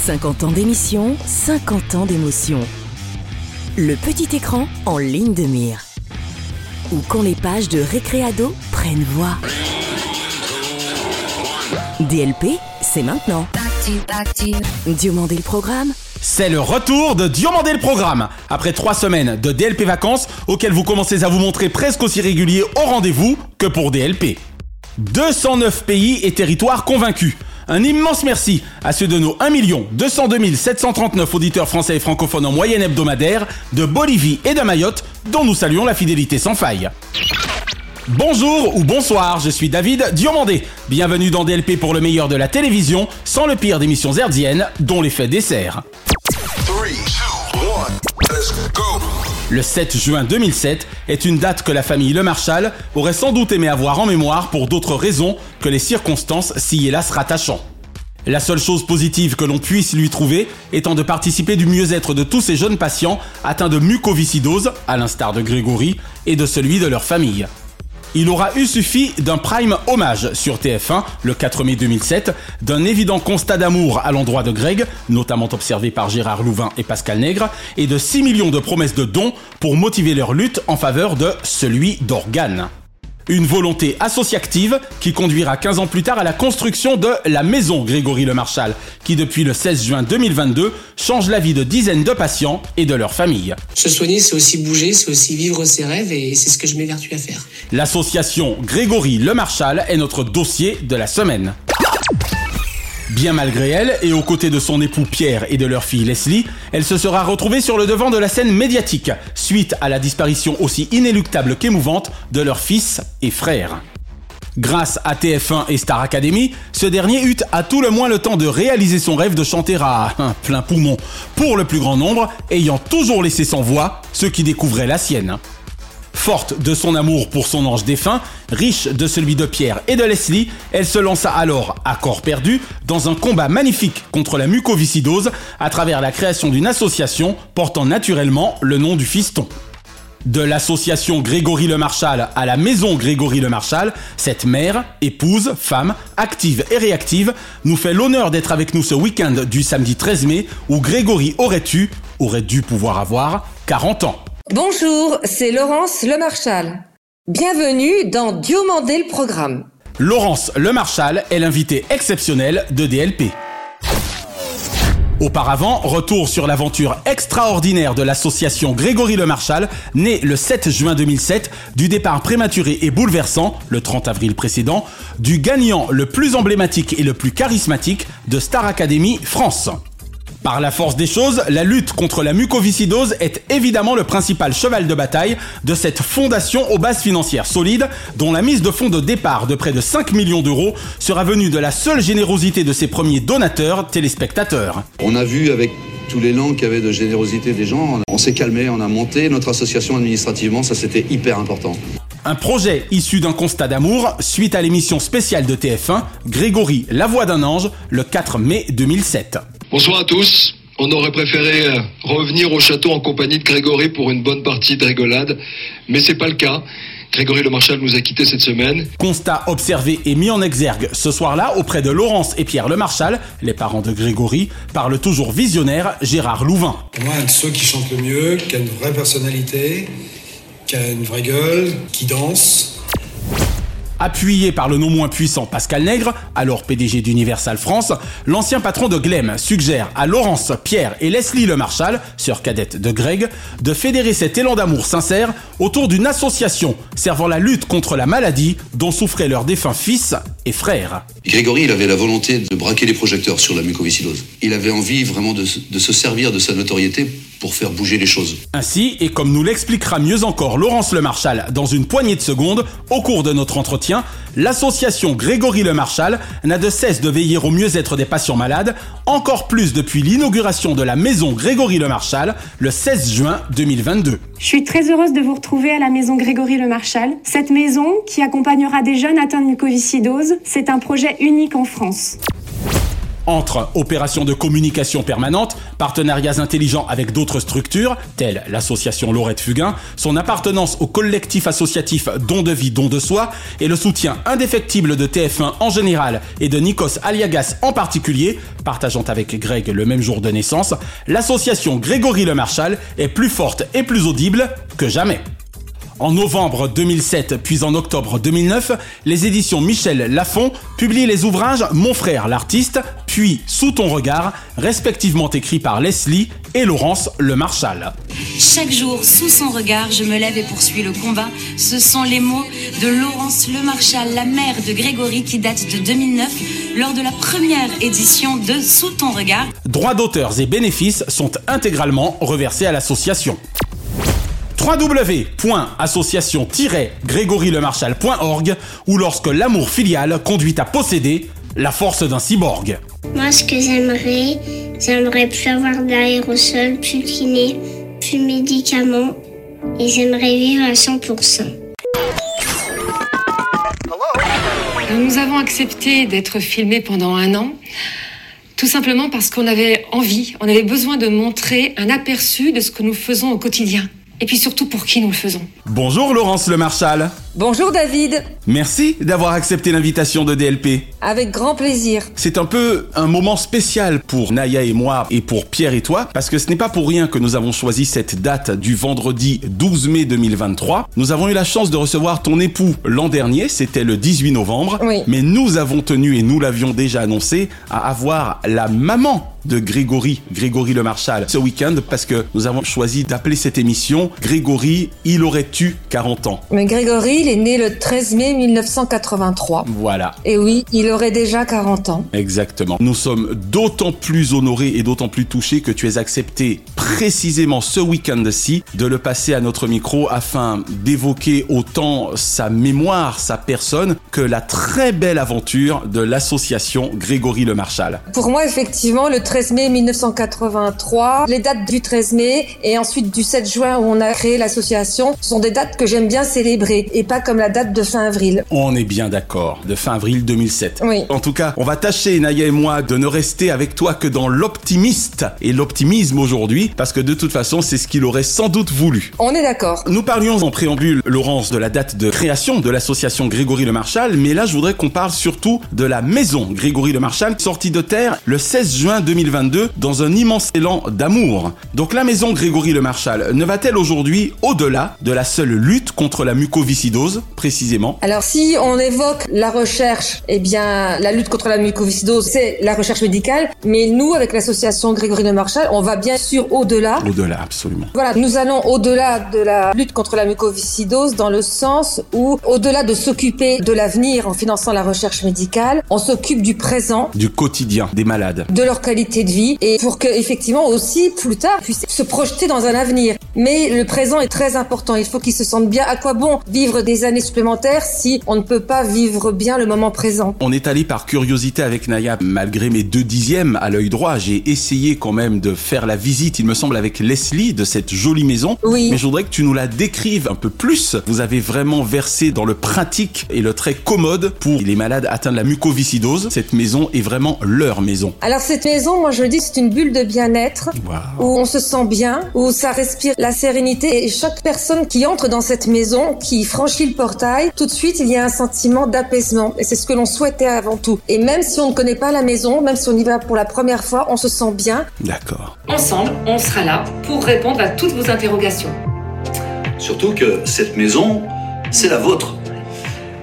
50 ans d'émission, 50 ans d'émotion. Le petit écran en ligne de mire. Ou quand les pages de Récréado prennent voix. DLP, c'est maintenant. Diomandé le programme C'est le retour de Diomandé le programme. Après trois semaines de DLP vacances, auxquelles vous commencez à vous montrer presque aussi régulier au rendez-vous que pour DLP. 209 pays et territoires convaincus. Un immense merci à ceux de nos 1 202 739 auditeurs français et francophones en moyenne hebdomadaire de Bolivie et de Mayotte, dont nous saluons la fidélité sans faille. Bonjour ou bonsoir, je suis David Diomandé. Bienvenue dans DLP pour le meilleur de la télévision, sans le pire d'émissions herdiennes, dont l'effet dessert. Le 7 juin 2007 est une date que la famille Le Marchal aurait sans doute aimé avoir en mémoire pour d'autres raisons que les circonstances s'y hélas rattachant. La seule chose positive que l'on puisse lui trouver étant de participer du mieux-être de tous ces jeunes patients atteints de mucoviscidose, à l'instar de Grégory, et de celui de leur famille. Il aura eu suffi d'un prime hommage sur TF1 le 4 mai 2007, d'un évident constat d'amour à l'endroit de Greg, notamment observé par Gérard Louvain et Pascal Nègre, et de 6 millions de promesses de dons pour motiver leur lutte en faveur de celui d'organes. Une volonté associative qui conduira 15 ans plus tard à la construction de la maison Grégory Le Marchal, qui depuis le 16 juin 2022 change la vie de dizaines de patients et de leurs familles. Se soigner, c'est aussi bouger, c'est aussi vivre ses rêves et c'est ce que je m'évertue à faire. L'association Grégory Le Marchal est notre dossier de la semaine. Bien malgré elle, et aux côtés de son époux Pierre et de leur fille Leslie, elle se sera retrouvée sur le devant de la scène médiatique, suite à la disparition aussi inéluctable qu'émouvante de leur fils et frère. Grâce à TF1 et Star Academy, ce dernier eut à tout le moins le temps de réaliser son rêve de chanter à plein poumon, pour le plus grand nombre, ayant toujours laissé sans voix ceux qui découvraient la sienne. Forte de son amour pour son ange défunt, riche de celui de Pierre et de Leslie, elle se lança alors, à corps perdu, dans un combat magnifique contre la mucoviscidose à travers la création d'une association portant naturellement le nom du fiston. De l'association Grégory Le Marchal à la maison Grégory Le Marchal, cette mère, épouse, femme, active et réactive, nous fait l'honneur d'être avec nous ce week-end du samedi 13 mai où Grégory aurait eu, aurait dû pouvoir avoir, 40 ans. Bonjour, c'est Laurence Lemarchal. Bienvenue dans Diomandé le programme. Laurence Lemarchal est l'invité exceptionnel de DLP. Auparavant, retour sur l'aventure extraordinaire de l'association Grégory Le Marchal, née le 7 juin 2007 du départ prématuré et bouleversant, le 30 avril précédent, du gagnant le plus emblématique et le plus charismatique de Star Academy France. Par la force des choses, la lutte contre la mucoviscidose est évidemment le principal cheval de bataille de cette fondation aux bases financières solides, dont la mise de fonds de départ de près de 5 millions d'euros sera venue de la seule générosité de ses premiers donateurs, téléspectateurs. On a vu avec tous l'élan qu'il y avait de générosité des gens, on s'est calmé, on a monté notre association administrativement, ça c'était hyper important. Un projet issu d'un constat d'amour suite à l'émission spéciale de TF1, Grégory, la voix d'un ange, le 4 mai 2007. Bonsoir à tous. On aurait préféré euh, revenir au château en compagnie de Grégory pour une bonne partie de rigolade, mais c'est pas le cas. Grégory Le Marchal nous a quittés cette semaine. Constat observé et mis en exergue ce soir-là auprès de Laurence et Pierre Le Marchal, les parents de Grégory, par le toujours visionnaire Gérard Louvain. Pour moi, un de ceux qui chante le mieux, qui a une vraie personnalité, qui a une vraie gueule, qui danse. Appuyé par le non moins puissant Pascal Nègre, alors PDG d'Universal France, l'ancien patron de Glem suggère à Laurence, Pierre et Leslie Le Marchal, sœur cadette de Greg, de fédérer cet élan d'amour sincère autour d'une association servant la lutte contre la maladie dont souffrait leur défunt fils et frère. Grégory, il avait la volonté de braquer les projecteurs sur la mucoviscidose. Il avait envie vraiment de se servir de sa notoriété pour faire bouger les choses. Ainsi, et comme nous l'expliquera mieux encore Laurence Le Marchal dans une poignée de secondes, au cours de notre entretien, l'association Grégory Le Marchal n'a de cesse de veiller au mieux-être des patients malades, encore plus depuis l'inauguration de la maison Grégory Le Marchal le 16 juin 2022. Je suis très heureuse de vous retrouver à la maison Grégory Le Marchal. Cette maison, qui accompagnera des jeunes atteints de mucoviscidose, c'est un projet unique en France. Entre opérations de communication permanente, partenariats intelligents avec d'autres structures, telles l'association Laurette Fugain, son appartenance au collectif associatif Don de vie, don de soi, et le soutien indéfectible de TF1 en général et de Nikos Aliagas en particulier, partageant avec Greg le même jour de naissance, l'association Grégory Le Marchal est plus forte et plus audible que jamais. En novembre 2007 puis en octobre 2009, les éditions Michel Lafon publient les ouvrages Mon frère l'artiste, puis Sous ton regard, respectivement écrits par Leslie et Laurence Le Marchal. Chaque jour, sous son regard, je me lève et poursuis le combat. Ce sont les mots de Laurence Le Marchal, la mère de Grégory, qui date de 2009, lors de la première édition de Sous ton regard. Droits d'auteurs et bénéfices sont intégralement reversés à l'association www.association-grégorylemarchal.org ou lorsque l'amour filial conduit à posséder la force d'un cyborg. Moi, ce que j'aimerais, j'aimerais plus avoir d'aérosol, plus de kiné, plus de médicaments et j'aimerais vivre à 100%. Nous avons accepté d'être filmés pendant un an, tout simplement parce qu'on avait envie, on avait besoin de montrer un aperçu de ce que nous faisons au quotidien et puis surtout pour qui nous le faisons. Bonjour Laurence Le Marchal. Bonjour David. Merci d'avoir accepté l'invitation de DLP. Avec grand plaisir. C'est un peu un moment spécial pour Naya et moi et pour Pierre et toi parce que ce n'est pas pour rien que nous avons choisi cette date du vendredi 12 mai 2023. Nous avons eu la chance de recevoir ton époux l'an dernier, c'était le 18 novembre. Oui. Mais nous avons tenu et nous l'avions déjà annoncé à avoir la maman de Grégory, Grégory Le Marchal, ce week-end parce que nous avons choisi d'appeler cette émission Grégory, il aurait-tu 40 ans. Mais Grégory, il est né le 13 mai 1983. Voilà. Et oui, il aurait déjà 40 ans. Exactement. Nous sommes d'autant plus honorés et d'autant plus touchés que tu aies accepté précisément ce week-end-ci de le passer à notre micro afin d'évoquer autant sa mémoire, sa personne, que la très belle aventure de l'association Grégory Le Marchal. Pour moi, effectivement, le 13 mai 1983, les dates du 13 mai et ensuite du 7 juin où on a créé l'association sont des dates que j'aime bien célébrer et pas comme la date de fin avril. On est bien d'accord, de fin avril 2007. Oui. En tout cas, on va tâcher, Naya et moi, de ne rester avec toi que dans l'optimiste et l'optimisme aujourd'hui, parce que de toute façon, c'est ce qu'il aurait sans doute voulu. On est d'accord. Nous parlions en préambule, Laurence, de la date de création de l'association Grégory Le Marchal, mais là, je voudrais qu'on parle surtout de la maison Grégory Le Marchal, sortie de terre le 16 juin 2022 dans un immense élan d'amour. Donc la maison Grégory Le Marchal ne va-t-elle aujourd'hui au-delà de la seule lutte contre la mucoviscidose, précisément Alors si on évoque la recherche, eh bien la lutte contre la mucoviscidose, c'est la recherche médicale, mais nous avec l'association Grégory Le Marchal, on va bien sûr au-delà. Au-delà, absolument. Voilà, nous allons au-delà de la lutte contre la mucoviscidose dans le sens où au-delà de s'occuper de l'avenir en finançant la recherche médicale, on s'occupe du présent, Du quotidien des malades. de leur qualité de vie et pour que effectivement aussi plus tard puissent se projeter dans un avenir. Mais le présent est très important. Il faut qu'ils se sentent bien. À quoi bon vivre des années supplémentaires si on ne peut pas vivre bien le moment présent On est allé par curiosité avec Naya, malgré mes deux dixièmes à l'œil droit. J'ai essayé quand même de faire la visite, il me semble, avec Leslie de cette jolie maison. Oui. Mais je voudrais que tu nous la décrives un peu plus. Vous avez vraiment versé dans le pratique et le très commode pour les malades atteints de la mucoviscidose. Cette maison est vraiment leur maison. Alors cette maison, moi je le dis, c'est une bulle de bien-être Waouh. où on se sent bien, où ça respire la sérénité et chaque personne qui entre dans cette maison, qui franchit le portail, tout de suite il y a un sentiment d'apaisement et c'est ce que l'on souhaitait avant tout. Et même si on ne connaît pas la maison, même si on y va pour la première fois, on se sent bien. D'accord. Ensemble, on sera là pour répondre à toutes vos interrogations. Surtout que cette maison, c'est la vôtre.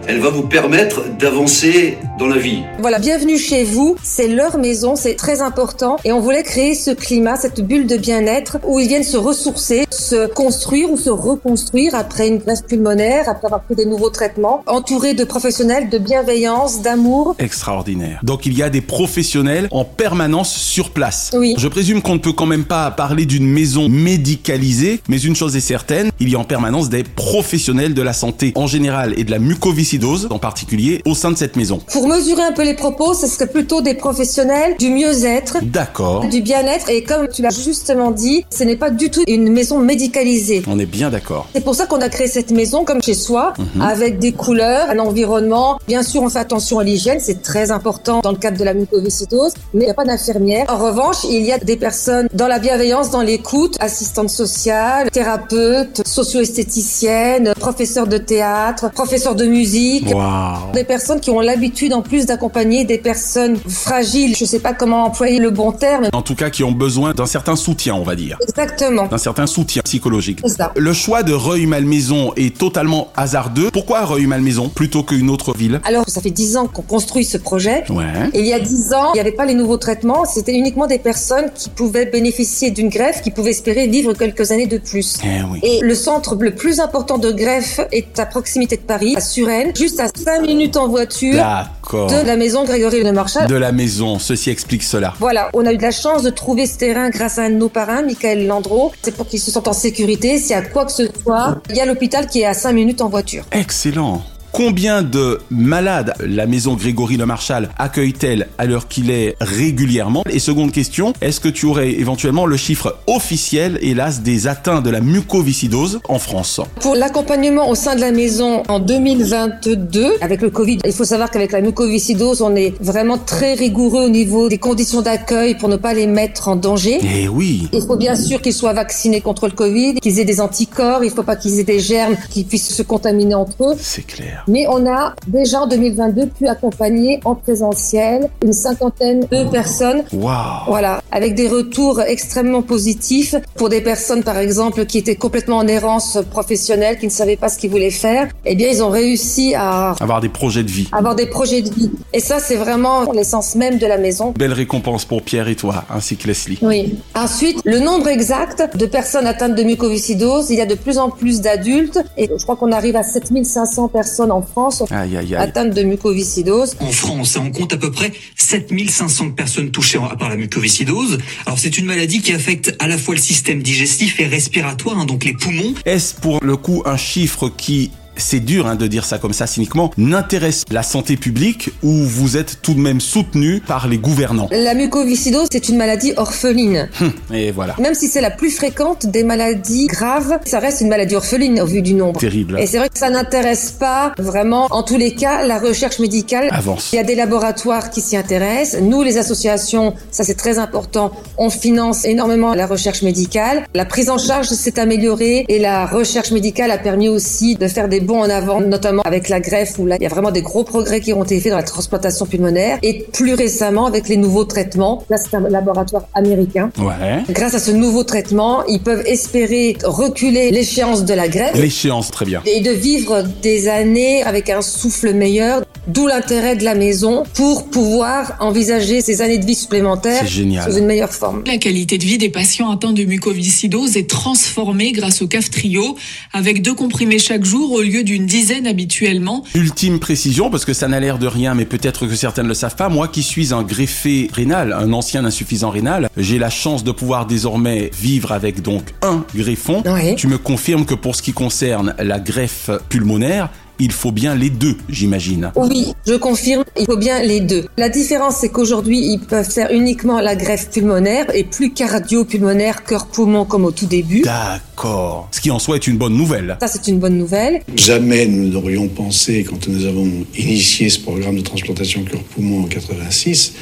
Elle va vous permettre d'avancer dans la vie. Voilà, bienvenue chez vous. C'est leur maison, c'est très important. Et on voulait créer ce climat, cette bulle de bien-être où ils viennent se ressourcer, se construire ou se reconstruire après une greffe pulmonaire, après avoir pris des nouveaux traitements, entourés de professionnels de bienveillance, d'amour. Extraordinaire. Donc il y a des professionnels en permanence sur place. Oui. Je présume qu'on ne peut quand même pas parler d'une maison médicalisée, mais une chose est certaine, il y a en permanence des professionnels de la santé en général et de la mucoviscidose en particulier au sein de cette maison. Pour mesurer un peu les propos, ce serait plutôt des professionnels du mieux-être, D'accord. du bien-être. Et comme tu l'as justement dit, ce n'est pas du tout une maison médicalisée. On est bien d'accord. C'est pour ça qu'on a créé cette maison comme chez soi, Mhm. avec des couleurs, un environnement. Bien sûr, on fait attention à l'hygiène, c'est très important dans le cadre de la mucoviscidose, mais il n'y a pas d'infirmière. En revanche, il y a des personnes dans la bienveillance, dans l'écoute, assistantes sociales, thérapeutes, socio-esthéticiennes, professeurs de théâtre, professeurs de musique. Waouh. Des personnes qui ont l'habitude en plus d'accompagner des personnes fragiles. Je sais pas comment employer le bon terme. En tout cas, qui ont besoin d'un certain soutien, on va dire. Exactement. D'un certain soutien psychologique. Ça. Le choix de Reuil-Malmaison est totalement hasardeux. Pourquoi Reuil-Malmaison plutôt qu'une autre ville? Alors, ça fait dix ans qu'on construit ce projet. Ouais. Et il y a dix ans, il n'y avait pas les nouveaux traitements. C'était uniquement des personnes qui pouvaient bénéficier d'une greffe, qui pouvaient espérer vivre quelques années de plus. Eh oui. Et le centre le plus important de greffe est à proximité de Paris, à Suresnes, juste à 5 minutes en voiture D'accord. de la maison Grégory Le Marchal. De la maison, ceci explique cela. Voilà, on a eu de la chance de trouver ce terrain grâce à un de nos parrains, Michael Landreau. C'est pour qu'ils se sentent en sécurité. S'il y a quoi que ce soit, il y a l'hôpital qui est à 5 minutes en voiture. Excellent. Combien de malades la maison Grégory Le Marchal accueille-t-elle à l'heure qu'il est régulièrement? Et seconde question, est-ce que tu aurais éventuellement le chiffre officiel, hélas, des atteints de la mucoviscidose en France? Pour l'accompagnement au sein de la maison en 2022, avec le Covid, il faut savoir qu'avec la mucoviscidose, on est vraiment très rigoureux au niveau des conditions d'accueil pour ne pas les mettre en danger. Eh oui. Il faut bien sûr qu'ils soient vaccinés contre le Covid, qu'ils aient des anticorps, il faut pas qu'ils aient des germes qui puissent se contaminer entre eux. C'est clair. Mais on a déjà en 2022 pu accompagner en présentiel une cinquantaine de personnes. Waouh. Voilà, avec des retours extrêmement positifs pour des personnes par exemple qui étaient complètement en errance professionnelle, qui ne savaient pas ce qu'ils voulaient faire. Eh bien, ils ont réussi à Avoir des projets de vie. avoir des projets de vie. Et ça, c'est vraiment l'essence même de la maison. Belle récompense pour Pierre et toi, ainsi que Leslie. Oui. Ensuite, le nombre exact de personnes atteintes de mucoviscidose, il y a de plus en plus d'adultes et je crois qu'on arrive à 7500 personnes en France Aïe, aïe, aïe. atteintes de mucoviscidose. En France, on compte à peu près 7500 personnes touchées par la mucoviscidose. Alors c'est une maladie qui affecte à la fois le système digestif et respiratoire, hein, donc les poumons. Est-ce pour le coup un chiffre qui c'est dur hein, de dire ça comme ça cyniquement, n'intéresse la santé publique ou vous êtes tout de même soutenu par les gouvernants La mucoviscidose, c'est une maladie orpheline. Hum, Et voilà. Même si c'est la plus fréquente des maladies graves, ça reste une maladie orpheline au vu du nombre. Terrible. Et c'est vrai que ça n'intéresse pas vraiment, en tous les cas, la recherche médicale. Avance. Il y a des laboratoires qui s'y intéressent. Nous, les associations, ça c'est très important, on finance énormément la recherche médicale. La prise en charge s'est améliorée et la recherche médicale a permis aussi de faire des bons en avant, notamment avec la greffe où là, il y a vraiment des gros progrès qui ont été faits dans la transplantation pulmonaire et plus récemment avec les nouveaux traitements. Là, c'est un laboratoire américain. Ouais. Grâce à ce nouveau traitement, ils peuvent espérer reculer l'échéance de la greffe L'échéance, très bien. et de vivre des années avec un souffle meilleur. D'où l'intérêt de la maison pour pouvoir envisager ces années de vie supplémentaires sous une meilleure forme. La qualité de vie des patients atteints de mucoviscidose est transformée grâce au CAF Trio, avec deux comprimés chaque jour au lieu d'une dizaine habituellement. Ultime précision, parce que ça n'a l'air de rien, mais peut-être que certains ne le savent pas. Moi qui suis un greffé rénal, un ancien insuffisant rénal, j'ai la chance de pouvoir désormais vivre avec donc un greffon. Oui. Tu me confirmes que pour ce qui concerne la greffe pulmonaire, il faut bien les deux, j'imagine. Oui, je confirme, il faut bien les deux. La différence, c'est qu'aujourd'hui, ils peuvent faire uniquement la greffe pulmonaire et plus cardio-pulmonaire, cœur-poumon comme au tout début. D'accord. Ce qui en soi est une bonne nouvelle. Ça, c'est une bonne nouvelle. Jamais nous n'aurions pensé, quand nous avons initié ce programme de transplantation cœur-poumon en 86,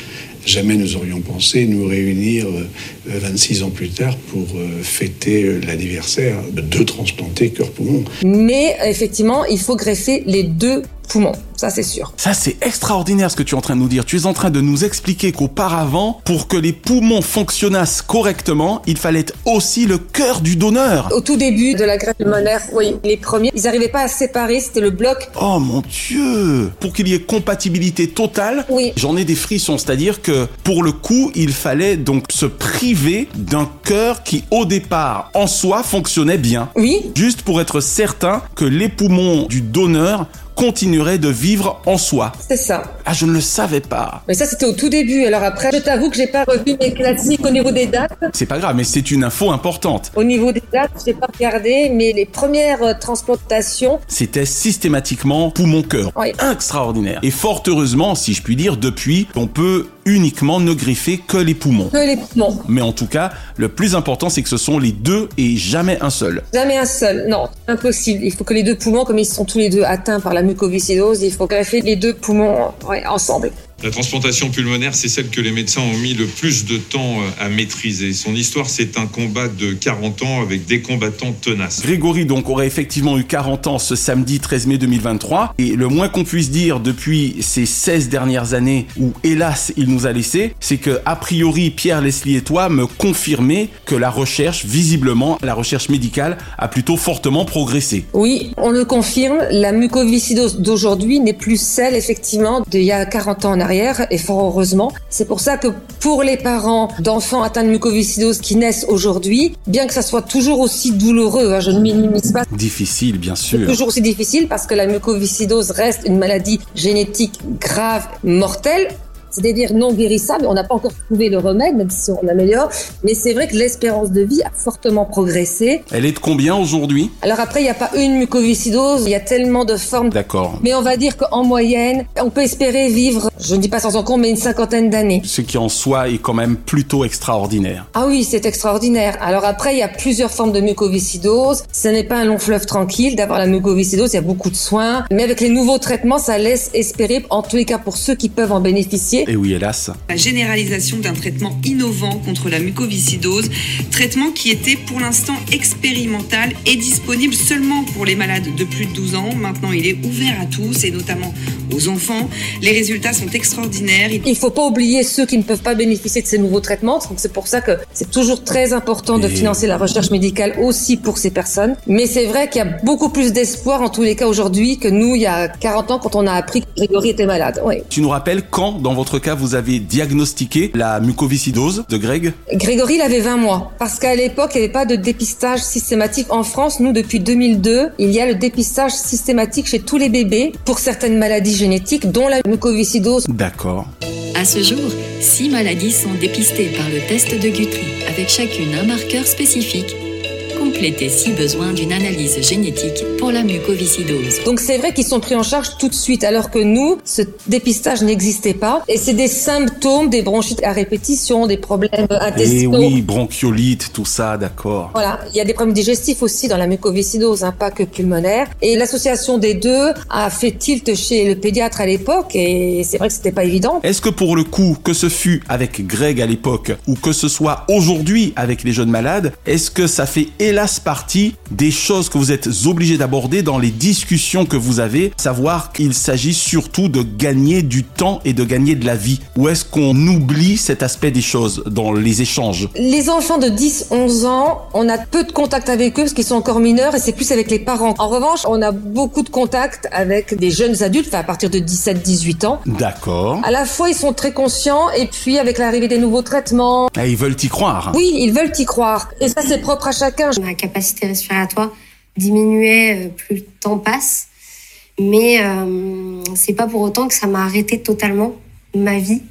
jamais nous aurions pensé nous réunir euh, 26 ans plus tard pour euh, fêter euh, l'anniversaire de deux transplantés cœur-poumon. Mais effectivement, il faut greffer les deux poumons. Ça c'est sûr. Ça, c'est extraordinaire ce que tu es en train de nous dire. Tu es en train de nous expliquer qu'auparavant, pour que les poumons fonctionnassent correctement, il fallait aussi le cœur du donneur. Au tout début de la greffe pulmonaire, oui, les premiers, ils n'arrivaient pas à séparer, c'était le bloc. Oh mon dieu Pour qu'il y ait compatibilité totale, oui. j'en ai des frissons. C'est-à-dire que pour le coup, il fallait donc se priver d'un cœur qui au départ en soi fonctionnait bien. Oui. Juste pour être certain que les poumons du donneur continuerait de vivre en soi. C'est ça. Ah, je ne le savais pas. Mais ça, c'était au tout début. Alors après, je t'avoue que j'ai pas revu mes classiques au niveau des dates. C'est pas grave, mais c'est une info importante. Au niveau des dates, j'ai pas regardé, mais les premières euh, transplantations. C'était systématiquement poumon-cœur. Oui. Extraordinaire. Et fort heureusement, si je puis dire, depuis, on peut uniquement ne greffer que les poumons. Que les poumons. Mais en tout cas, le plus important, c'est que ce sont les deux et jamais un seul. Jamais un seul. Non, impossible. Il faut que les deux poumons, comme ils sont tous les deux atteints par la mucoviscidose, il faut greffer les deux poumons ouais, ensemble. La transplantation pulmonaire, c'est celle que les médecins ont mis le plus de temps euh, à maîtriser. Son histoire, c'est un combat de 40 ans avec des combattants tenaces. Grégory donc aurait effectivement eu 40 ans ce samedi 13 mai 2023 et le moins qu'on puisse dire depuis ces 16 dernières années où hélas il nous a laissé, c'est que a priori Pierre Leslie et toi me confirmez que la recherche visiblement la recherche médicale a plutôt fortement progressé. Oui, on le confirme, la mucoviscidose d'aujourd'hui n'est plus celle effectivement d'il y a 40 ans en arrière et fort heureusement. C'est pour ça que pour les parents d'enfants atteints de mucoviscidose qui naissent aujourd'hui, bien que ça soit toujours aussi douloureux, hein, je ne minimise pas. Difficile, bien sûr. Toujours aussi difficile parce que la mucoviscidose reste une maladie génétique grave, mortelle c'est-à-dire non guérissable. On n'a pas encore trouvé le remède, même si on améliore. Mais c'est vrai que l'espérance de vie a fortement progressé. Elle est de combien aujourd'hui? Alors après, il n'y a pas une mucoviscidose, il y a tellement de formes. D'accord. Mais on va dire qu'en moyenne, on peut espérer vivre, je ne dis pas sans en compte, mais une cinquantaine d'années. Ce qui en soi est quand même plutôt extraordinaire. Ah oui, c'est extraordinaire. Alors après, il y a plusieurs formes de mucoviscidose. Ce n'est pas un long fleuve tranquille d'avoir la mucoviscidose, il y a beaucoup de soins. Mais avec les nouveaux traitements, ça laisse espérer, en tous les cas pour ceux qui peuvent en bénéficier, et oui, hélas. La généralisation d'un traitement innovant contre la mucoviscidose, traitement qui était pour l'instant expérimental et disponible seulement pour les malades de plus de 12 ans. Maintenant, il est ouvert à tous et notamment aux enfants. Les résultats sont extraordinaires. Il ne faut pas oublier ceux qui ne peuvent pas bénéficier de ces nouveaux traitements. Donc c'est pour ça que c'est toujours très important de et... financer la recherche médicale aussi pour ces personnes. Mais c'est vrai qu'il y a beaucoup plus d'espoir en tous les cas aujourd'hui que nous il y a 40 ans quand on a appris que Grégory était malade. Oui. Tu nous rappelles quand dans votre cas vous avez diagnostiqué la mucoviscidose de Greg Grégory il avait 20 mois parce qu'à l'époque il n'y avait pas de dépistage systématique en France. Nous depuis 2002 il y a le dépistage systématique chez tous les bébés pour certaines maladies génétiques dont la mucoviscidose. D'accord. À ce jour, six maladies sont dépistées par le test de Guthrie, avec chacune un marqueur spécifique. Complétez si besoin d'une analyse génétique pour la mucoviscidose. Donc c'est vrai qu'ils sont pris en charge tout de suite, alors que nous, ce dépistage n'existait pas. Et c'est des symptômes des bronchites à répétition, des problèmes intestinaux. Et oui, bronchiolite, tout ça, d'accord. Voilà, il y a des problèmes digestifs aussi dans la mucoviscidose, hein, pas que pulmonaire. Et l'association des deux a fait tilt chez le pédiatre à l'époque, et c'est vrai que c'était pas évident. Est-ce que pour le coup, que ce fut avec Greg à l'époque, ou que ce soit aujourd'hui avec les jeunes malades, est-ce que ça fait hélas partie des choses que vous êtes obligés d'aborder dans les discussions que vous avez, savoir qu'il s'agit surtout de gagner du temps et de gagner de la vie Ou est-ce qu'on oublie cet aspect des choses dans les échanges? Les enfants de 10-11 ans, on a peu de contact avec eux parce qu'ils sont encore mineurs et c'est plus avec les parents. En revanche, on a beaucoup de contact avec des jeunes adultes, enfin à partir de 17-18 ans. D'accord. À la fois, ils sont très conscients et puis avec l'arrivée des nouveaux traitements... Et ils veulent y croire. Oui, ils veulent y croire. Et ça, c'est propre à chacun. Capacité respiratoire diminuait plus le temps passe. Mais euh, c'est pas pour autant que ça m'a arrêté totalement ma vie.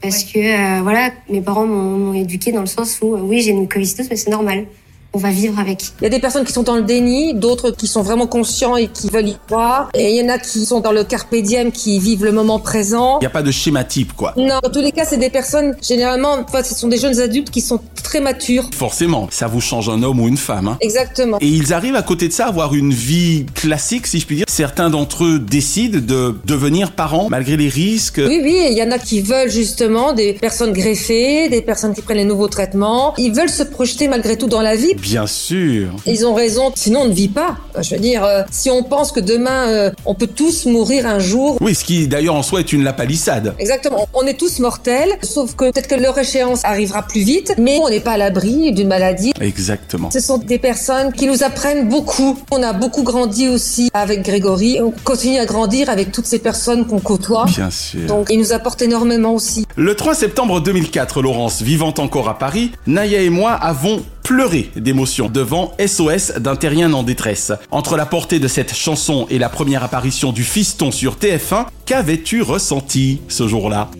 Parce ouais. que euh, voilà, mes parents m'ont éduqué dans le sens où oui, j'ai une mucoviscidose, mais c'est normal. On va vivre avec. Il y a des personnes qui sont dans le déni, d'autres qui sont vraiment conscients et qui veulent y croire. Et il y en a qui sont dans le carpe diem, qui vivent le moment présent. Il n'y a pas de schéma type, quoi. Non, dans tous les cas, c'est des personnes, généralement, enfin, ce sont des jeunes adultes qui sont très matures. Forcément, ça vous change un homme ou une femme. Hein. Exactement. Et ils arrivent à côté de ça à avoir une vie classique, si je puis dire. Certains d'entre eux décident de devenir parents malgré les risques. Oui, oui, il y en a qui veulent justement des personnes greffées, des personnes qui prennent les nouveaux traitements. Ils veulent se projeter malgré tout dans la vie Bien sûr. Ils ont raison, sinon on ne vit pas. Je veux dire, euh, si on pense que demain, euh, on peut tous mourir un jour. Oui, ce qui d'ailleurs en soi est une lapalissade. Exactement, on est tous mortels, sauf que peut-être que leur échéance arrivera plus vite, mais on n'est pas à l'abri d'une maladie. Exactement. Ce sont des personnes qui nous apprennent beaucoup. On a beaucoup grandi aussi avec Grégory, on continue à grandir avec toutes ces personnes qu'on côtoie. Bien sûr. Donc ils nous apportent énormément aussi. Le 3 septembre 2004, Laurence, vivant encore à Paris, Naya et moi avons pleuré d'émotion devant SOS d'un terrien en détresse. Entre la portée de cette chanson et la première apparition du fiston sur TF1, qu'avais-tu ressenti ce jour-là?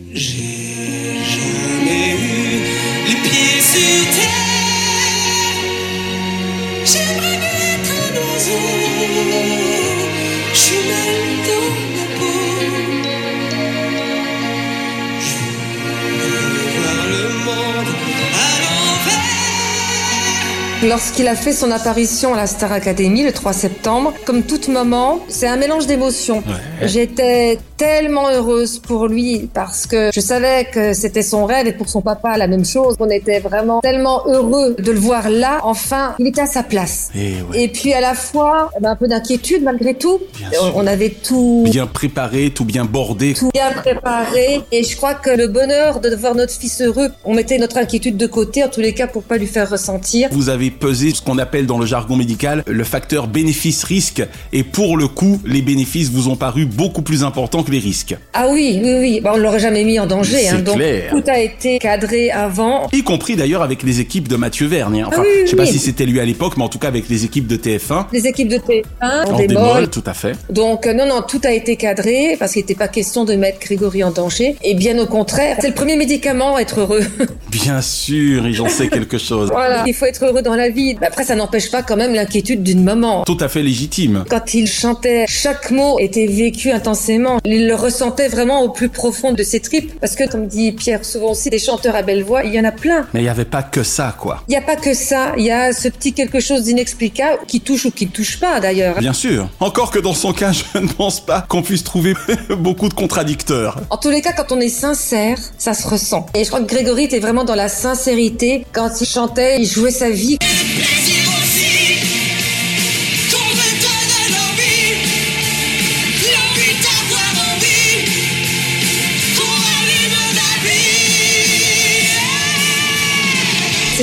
Lorsqu'il a fait son apparition à la Star Academy le 3 septembre, comme toute maman, c'est un mélange d'émotions. J'étais tellement heureuse pour lui parce que je savais que c'était son rêve et pour son papa la même chose. On était vraiment tellement heureux de le voir là. Enfin, il était à sa place. Et, ouais. Et puis à la fois, eh ben, un peu d'inquiétude malgré tout. On, on avait tout Bien préparé, tout bien bordé. tout bien préparé et je crois que le bonheur de voir notre fils heureux, on mettait notre inquiétude de côté en tous les cas pour pas lui faire ressentir. Vous avez pesé ce qu'on appelle dans le jargon médical le facteur bénéfice-risque et pour le coup, les bénéfices vous ont paru beaucoup plus importants que les risques. Ah oui, oui, oui, bah, on l'aurait jamais mis en danger. Hein, donc clair. tout a été cadré avant. Y compris d'ailleurs avec les équipes de Mathieu Vergne. hein. Enfin, Ah oui, je sais pas oui. si c'était lui à l'époque, mais en tout cas avec les équipes de TF1. Les équipes de T1 En démol, tout à fait. Donc euh, non, non, tout a été cadré parce qu'il n'était pas question de mettre Grégory en danger. Et bien au contraire, c'est le premier médicament à être heureux. Bien sûr, et j'en sais quelque chose. voilà, il faut être heureux dans la vie. Mais Après, ça n'empêche pas quand même l'inquiétude d'une maman. Tout à fait légitime. Quand il chantait, chaque mot était vécu intensément. Il le ressentait vraiment au plus profond de ses tripes. Parce que, comme dit Pierre souvent aussi, des chanteurs à belle voix, il y en a plein. Mais il n'y avait pas que ça, quoi. Il n'y a pas que ça. Il y a ce petit quelque chose d'inexplicable qui touche ou qui ne touche pas d'ailleurs. Bien sûr. Encore que dans son cas, je ne pense pas qu'on puisse trouver beaucoup de contradicteurs. En tous les cas, quand on est sincère, ça se ressent. Et je crois que Grégory était vraiment dans la sincérité. Quand il chantait, il jouait sa vie. Plaisir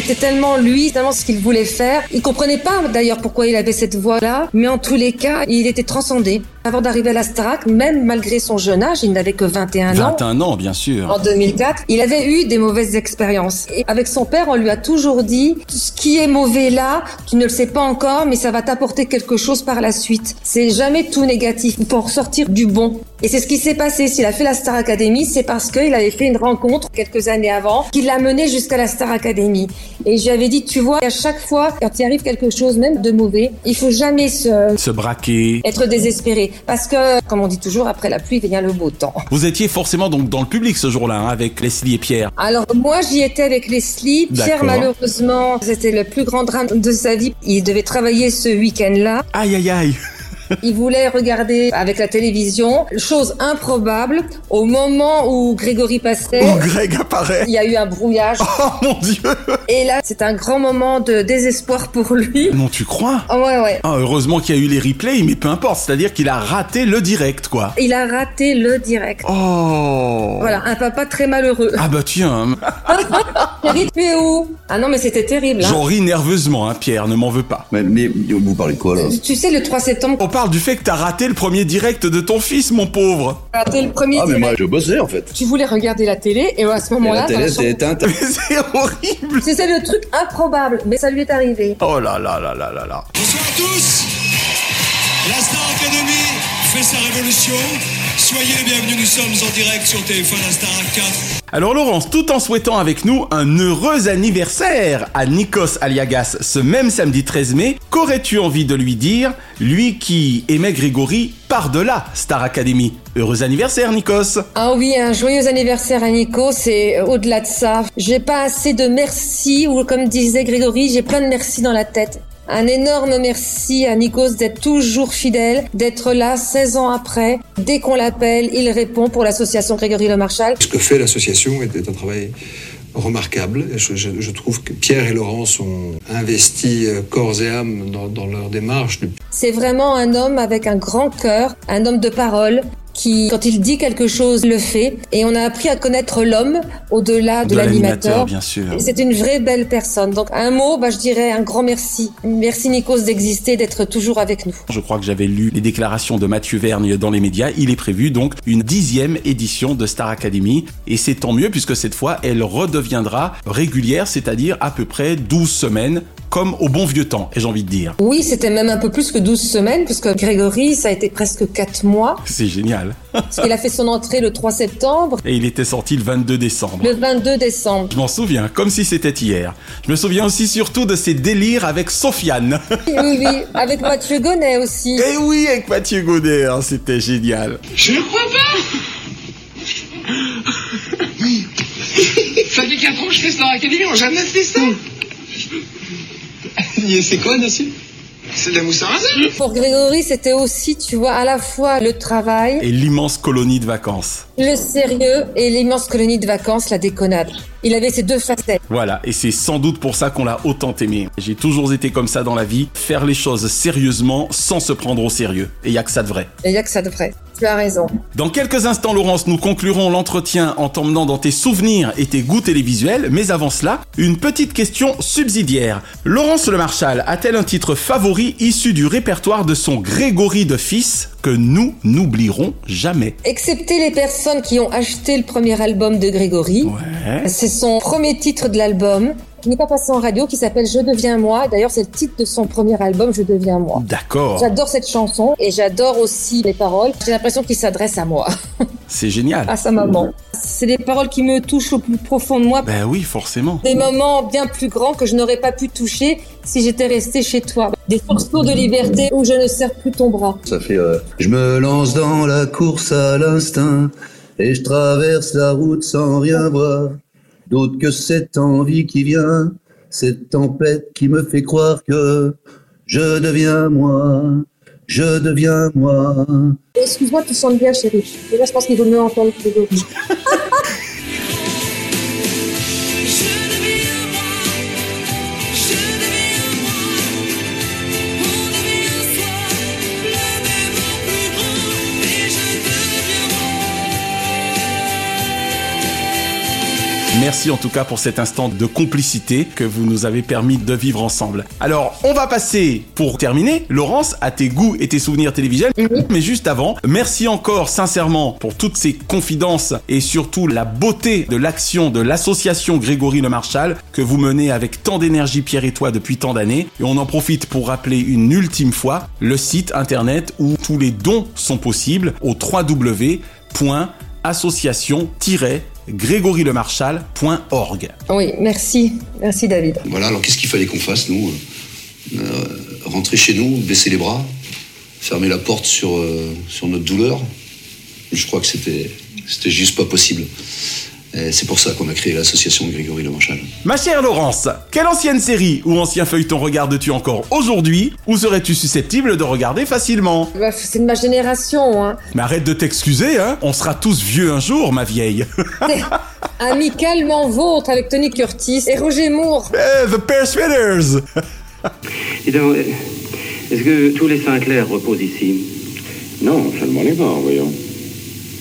C'était tellement lui, tellement ce qu'il voulait faire. Il comprenait pas d'ailleurs pourquoi il avait cette voix-là, mais en tous les cas, il était transcendé. Avant d'arriver à la Starac, même malgré son jeune âge, il n'avait que 21 ans. 21 ans, bien sûr. En 2004, il avait eu des mauvaises expériences. Et avec son père, on lui a toujours dit, ce qui est mauvais là, tu ne le sais pas encore, mais ça va t'apporter quelque chose par la suite. C'est jamais tout négatif. Il faut en ressortir du bon. Et c'est ce qui s'est passé. S'il a fait la Star Academy, c'est parce qu'il avait fait une rencontre quelques années avant qui l'a mené jusqu'à la Star Academy. Et je lui avais dit, tu vois, à chaque fois, quand il arrive quelque chose, même de mauvais, il faut jamais se, Se braquer. être désespéré. Parce que, comme on dit toujours, après la pluie vient le beau temps. Vous étiez forcément donc dans le public ce jour-là, hein, avec Leslie et Pierre. Alors moi j'y étais avec Leslie. Pierre malheureusement c'était le plus grand drame de sa vie. Il devait travailler ce week-end-là. Aïe aïe aïe. Il voulait regarder avec la télévision. Chose improbable, au moment où Grégory passait, Où Greg apparaît. il y a eu un brouillage. Oh mon dieu. Et là c'est un grand moment de désespoir pour lui. Non, tu crois? Ah ouais ouais. Ah, heureusement qu'il y a eu les replays, mais peu importe. C'est-à-dire qu'il a raté le direct, quoi. Il a raté le direct. Oh. Voilà, un papa très malheureux. Ah bah tiens, Thierry, tu es où? Ah non mais c'était terrible. hein. j'en ris nerveusement, hein, Pierre, ne m'en veux pas. Mais, mais vous parlez de quoi là? Tu sais le 3 septembre, parle du fait que t'as raté le premier direct de ton fils, mon pauvre. raté le premier Ah mais direct. moi je bossais en fait. Tu voulais regarder la télé et à ce moment-là, la télé était éteinte. Mais c'est horrible. C'est c'est le truc improbable, mais ça lui est arrivé. Oh là là là là là là. Bonsoir à tous. La Star Academy fait sa révolution. Soyez les bienvenus, nous sommes en direct sur TF1 La Star 4. Alors Laurence, tout en souhaitant avec nous un heureux anniversaire à Nikos Aliagas ce même samedi 13 mai, qu'aurais-tu envie de lui dire, lui qui aimait Grégory par-delà Star Academy? Heureux anniversaire Nikos Ah oui, un joyeux anniversaire à Nico, c'est euh, au-delà de ça. J'ai pas assez de merci, ou comme disait Grégory, j'ai plein de merci dans la tête. Un énorme merci à Nikos d'être toujours fidèle, d'être là 16 ans après. Dès qu'on l'appelle, il répond pour l'association Grégory Le Marchal. Ce que fait l'association est un travail remarquable. Je, je- je trouve que Pierre et Laurence ont investi euh, corps et âme dans, dans leur démarche. C'est vraiment un homme avec un grand cœur, un homme de parole qui, quand il dit quelque chose, le fait. Et on a appris à connaître l'homme au-delà de, De l'animateur, bien sûr. Et C'est une vraie belle personne. Donc un mot, bah, je dirais un grand merci. Merci Nikos d'exister, d'être toujours avec nous. Je crois que j'avais lu les déclarations de Mathieu Vergne dans les médias. Il est prévu donc une dixième édition de Star Academy. Et c'est tant mieux puisque cette fois, elle redeviendra régulière, c'est-à-dire à peu près 12 semaines, comme au bon vieux temps, ai-je envie de dire. Oui, c'était même un peu plus que 12 semaines, puisque Grégory, ça a été presque 4 mois. C'est génial. Parce qu'il a fait son entrée le 3 septembre, Et il était sorti le 22 décembre. le 22 décembre. Je m'en souviens, comme si c'était hier. Je me souviens aussi surtout de ses délires avec Sofiane. Oui, oui, avec Mathieu Gonnet aussi. Et oui, avec Mathieu Godet, hein, c'était génial. Je ne crois pas Ça fait 4 ans que je fais Star Academy, on n'a jamais fait ça C'est quoi dessus C'est de la mousse à raser Pour Grégory, c'était aussi, tu vois, à la fois le travail, Et l'immense colonie de vacances. le sérieux et l'immense colonie de vacances, la déconnade. Il avait ces deux facettes. Voilà, et c'est sans doute pour ça qu'on l'a autant aimé. J'ai toujours été comme ça dans la vie, faire les choses sérieusement sans se prendre au sérieux. Et y a que ça de vrai. Il n'y a que ça de vrai. Tu as raison. Dans quelques instants, Laurence, nous conclurons l'entretien en t'emmenant dans tes souvenirs et tes goûts télévisuels, mais avant cela, une petite question subsidiaire. Laurence Le Marchal a-t-elle un titre favori issu du répertoire de son Grégory de fils? Que nous n'oublierons jamais Excepté les personnes qui ont acheté le premier album de Grégory. Ouais. C'est son premier titre de l'album, qui n'est pas passé en radio, qui s'appelle Je deviens moi. D'ailleurs, c'est le titre de son premier album, Je deviens moi. D'accord. J'adore cette chanson et j'adore aussi les paroles. J'ai l'impression qu'il s'adresse à moi, C'est génial. à sa maman. C'est des paroles qui me touchent au plus profond de moi. Ben oui, forcément. Des moments bien plus grands que je n'aurais pas pu toucher si j'étais restée chez toi. Des sursaut de liberté où je ne serre plus ton bras. Ça fait euh, Je me lance dans la course à l'instinct et je traverse la route sans rien voir. D'autre que cette envie qui vient, cette tempête qui me fait croire que je deviens moi, je deviens moi. Excuse-moi, tu sens bien, chérie. Et là, je pense qu'il vaut mieux entendre Grégory. Merci en tout cas pour cet instant de complicité que vous nous avez permis de vivre ensemble. Alors, on va passer, pour terminer, Laurence, à tes goûts et tes souvenirs télévisuels. Mais juste avant, merci encore sincèrement pour toutes ces confidences et surtout la beauté de l'action de l'association Grégory Le Marchal que vous menez avec tant d'énergie Pierre et toi depuis tant d'années. Et on en profite pour rappeler une ultime fois le site internet où tous les dons sont possibles au www.association-grégorylemarchal.org. Oui, merci. Merci, David. Voilà, alors qu'est-ce qu'il fallait qu'on fasse, nous Euh, Rentrer chez nous, baisser les bras, fermer la porte sur, euh, sur notre douleur? Je crois que c'était c'était juste pas possible. C'est pour ça qu'on a créé l'association Grégory Le Marchal. Ma chère Laurence, quelle ancienne série ou ancien feuilleton regardes-tu encore aujourd'hui ou serais-tu susceptible de regarder facilement? Bah, C'est de ma génération, hein. Mais arrête de t'excuser, hein On sera tous vieux un jour, ma vieille. Amicalement vôtre avec Tony Curtis et Roger Moore. Eh, the Persuaders Dis donc, est-ce que tous les Sinclair reposent ici? Non, seulement les morts, voyons.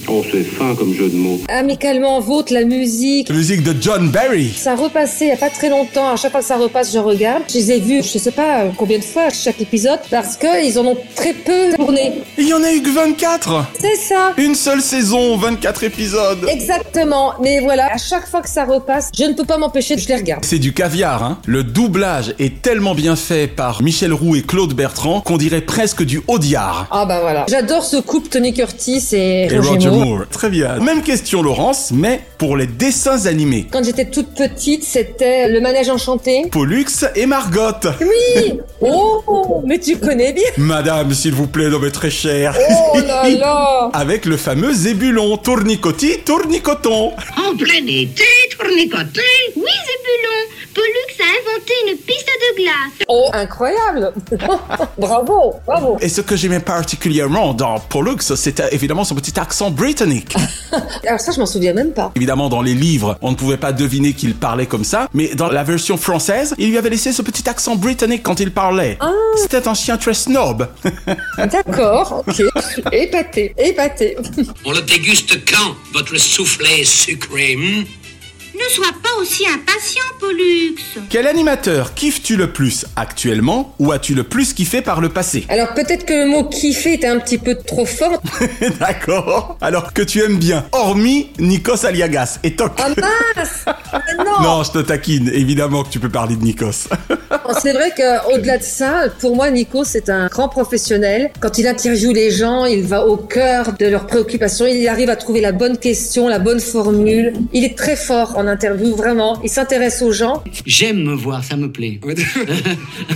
Oh, c'est fin comme jeu de mots. Amicalement vôtre, la musique. Musique de John Barry. Ça repassait il y a pas très longtemps. À chaque fois que ça repasse, je regarde. Je les ai vus, je sais pas euh, combien de fois chaque épisode, parce que ils en ont très peu tourné. Il y en a eu que 24 C'est ça. Une seule saison, 24 épisodes Exactement. Mais voilà, à chaque fois que ça repasse, je ne peux pas m'empêcher de je les regarde. C'est du caviar, hein Le doublage est tellement bien fait par Michel Roux et Claude Bertrand qu'on dirait presque du Audiard. Ah bah voilà. J'adore ce couple Tony Curtis et, Et Roger, Roger Moore. Moore. Très bien. Même question, Laurence, mais pour les dessins animés. Quand j'étais toute petite, c'était le manège enchanté. Pollux et Margot. Oui. Oh, mais tu connais bien. Madame, s'il vous plaît, non mais très cher. Oh là là. Avec le fameux Zébulon, tournicoti, tournicoton. En plein été, tournicoté. Oui, Zébulon. Pollux a inventé une piste de glace. Oh, incroyable Bravo, bravo Et ce que j'aimais particulièrement dans Pollux, c'était évidemment son petit accent britannique. Alors ça, je m'en souviens même pas. Évidemment, dans les livres, on ne pouvait pas deviner qu'il parlait comme ça, mais dans la version française, il lui avait laissé ce petit accent britannique quand il parlait. Ah. C'était un chien très snob. D'accord, ok. Épaté, épaté. On le déguste quand, votre soufflé sucré hmm? Ne sois pas aussi impatient, Pollux. Quel animateur kiffes-tu le plus actuellement ou as-tu le plus kiffé par le passé? Alors peut-être que le mot kiffer était un petit peu trop fort. D'accord. Alors que tu aimes bien, hormis Nikos Aliagas et Toc. Ah mince Ah, Non, Non, je te taquine. Évidemment que tu peux parler de Nikos. C'est vrai qu'au-delà de ça, pour moi, Nico, c'est un grand professionnel. Quand il interviewe les gens, il va au cœur de leurs préoccupations. Il arrive à trouver la bonne question, la bonne formule. Il est très fort en interview, vraiment. Il s'intéresse aux gens. J'aime me voir, ça me plaît.